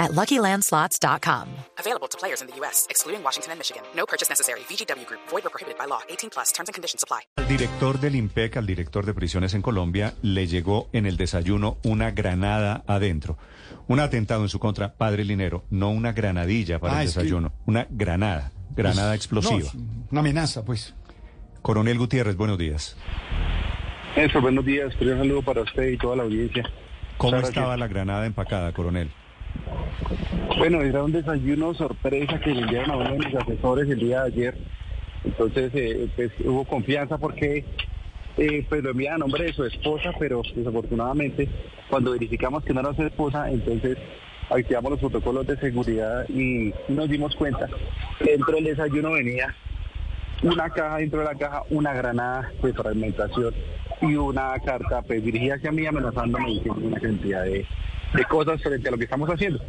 at LuckyLandSlots.com. Available to players in the U.S., excluding Washington and Michigan. No purchase necessary. VGW Group. Void or prohibited by law. 18 plus. Terms and conditions apply. Al director del IMPEC, al director de prisiones en Colombia, le llegó en el desayuno una granada adentro. Un atentado en su contra, padre Linero, no una granadilla para Ah, el es que- desayuno, una granada, granada explosiva. No, una amenaza, pues. Coronel Gutiérrez, buenos días. Eso, buenos días, un saludo para usted y toda la audiencia. ¿Cómo Muchas estaba gracias. la granada empacada, coronel? Bueno, era un desayuno sorpresa que le enviaron a uno de mis asesores el día de ayer. Entonces, eh, pues hubo confianza porque eh, pues lo envía a nombre de su esposa, pero desafortunadamente cuando verificamos que no era su esposa, entonces activamos los protocolos de seguridad y nos dimos cuenta que dentro del desayuno venía una caja, dentro de la caja una granada de fragmentación y una carta pues dirigida hacia mí amenazándome diciendo una cantidad de cosas frente a lo que estamos haciendo.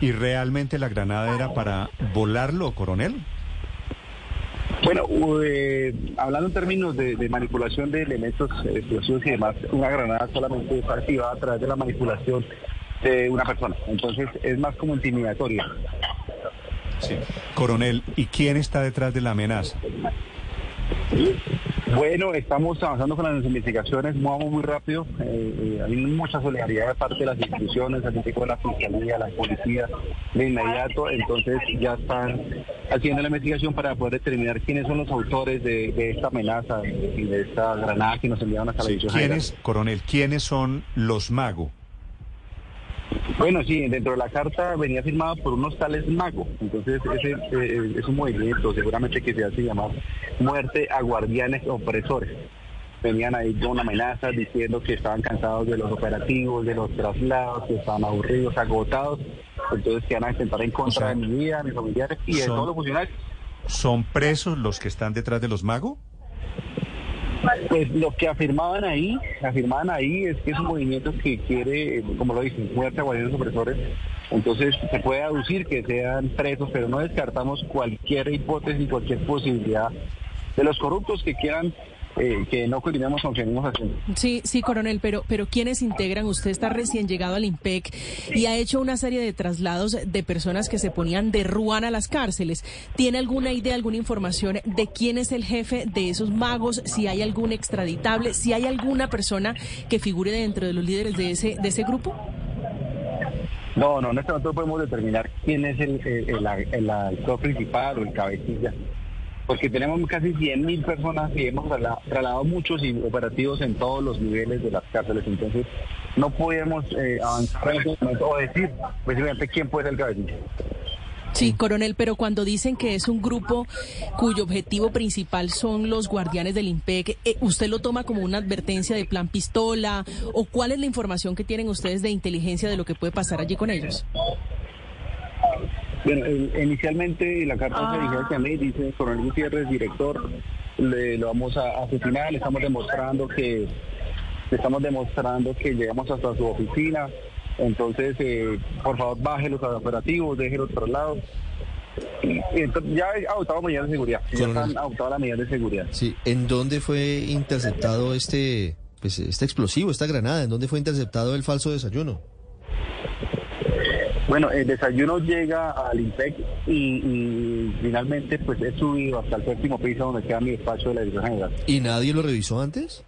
¿Y realmente la granada era para volarlo, coronel? Bueno, eh, hablando en términos de, de manipulación de elementos explosivos y demás, una granada solamente es activada a través de la manipulación de una persona. Entonces es más como intimidatoria. Sí. Coronel, ¿y quién está detrás de la amenaza? Bueno, estamos avanzando con las investigaciones, movamos muy rápido. eh, eh, hay mucha solidaridad de parte de las instituciones, así como la fiscalía, la policía, de inmediato. Entonces ya están haciendo la investigación para poder determinar quiénes son los autores de, de esta amenaza y de esta granada que nos enviaron hasta la Sí, edición. ¿Quiénes, coronel, quiénes son los magos? Bueno, sí, dentro de la carta venía firmada por unos tales magos. Entonces, ese eh, es un movimiento seguramente que se hace llamar muerte a guardianes opresores. Venían ahí con amenazas diciendo que estaban cansados de los operativos, de los traslados, que estaban aburridos, agotados. Entonces, que van a intentar en contra O sea, de mi vida, de mis familiares y de son- todos los funcionarios. ¿Son presos los que están detrás de los magos? Pues lo que afirmaban ahí, afirmaban ahí es que es un movimiento que quiere, como lo dicen, muerte a guardianes opresores. Entonces se puede aducir que sean presos, pero no descartamos cualquier hipótesis, cualquier posibilidad de los corruptos que quieran eh, que no continuemos con lo que venimos haciendo. Sí, sí, coronel, pero, pero ¿quiénes integran? Usted está recién llegado al IMPEC y ha hecho una serie de traslados de personas que se ponían de ruana a las cárceles. ¿Tiene alguna idea, alguna información de quién es el jefe de esos magos? Si hay algún extraditable, si hay alguna persona que figure dentro de los líderes de ese, de ese grupo? No, no, en este momento podemos determinar quién es el, el, el- el actor principal o el cabecilla, porque tenemos casi 100.000 personas y hemos trasla- trasladado muchos operativos en todos los niveles de las cárceles, entonces no podemos eh, avanzar en este o decir precisamente quién puede ser el cabecilla. Sí, coronel, pero cuando dicen que es un grupo cuyo objetivo principal son los guardianes del IMPEC, eh, ¿usted lo toma como una advertencia de plan pistola? ¿O cuál es la información que tienen ustedes de inteligencia de lo que puede pasar allí con ellos? Bueno, inicialmente la carta se dirige hacia mí, dice Coronel Gutiérrez, director, le lo vamos a asesinar, le estamos demostrando que le estamos demostrando que llegamos hasta su oficina, entonces eh, por favor baje los operativos, deje los traslados. Entonces, ya he adoptado medidas de seguridad, ya Coronel. están adoptadas las medidas de seguridad. Sí, ¿en dónde fue interceptado este, pues, este explosivo, esta granada? ¿En dónde fue interceptado el falso desayuno? Bueno, el desayuno llega al IMPEC y, y finalmente pues he subido hasta el séptimo piso donde queda mi despacho de la Dirección General. ¿Y nadie lo revisó antes?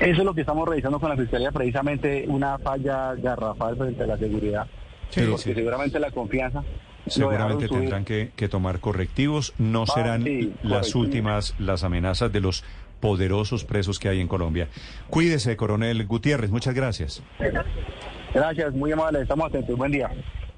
Eso es lo que estamos revisando con la Fiscalía, precisamente una falla garrafal frente a la seguridad. Sí, porque sí. seguramente la confianza. Seguramente tendrán que, que tomar correctivos. No Ah, serán sí, las últimas las amenazas de los poderosos presos que hay en Colombia. Cuídese, coronel Gutiérrez. Muchas gracias. Gracias, muy amable, estamos atentos. Buen día.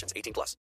conditions. 18 plus.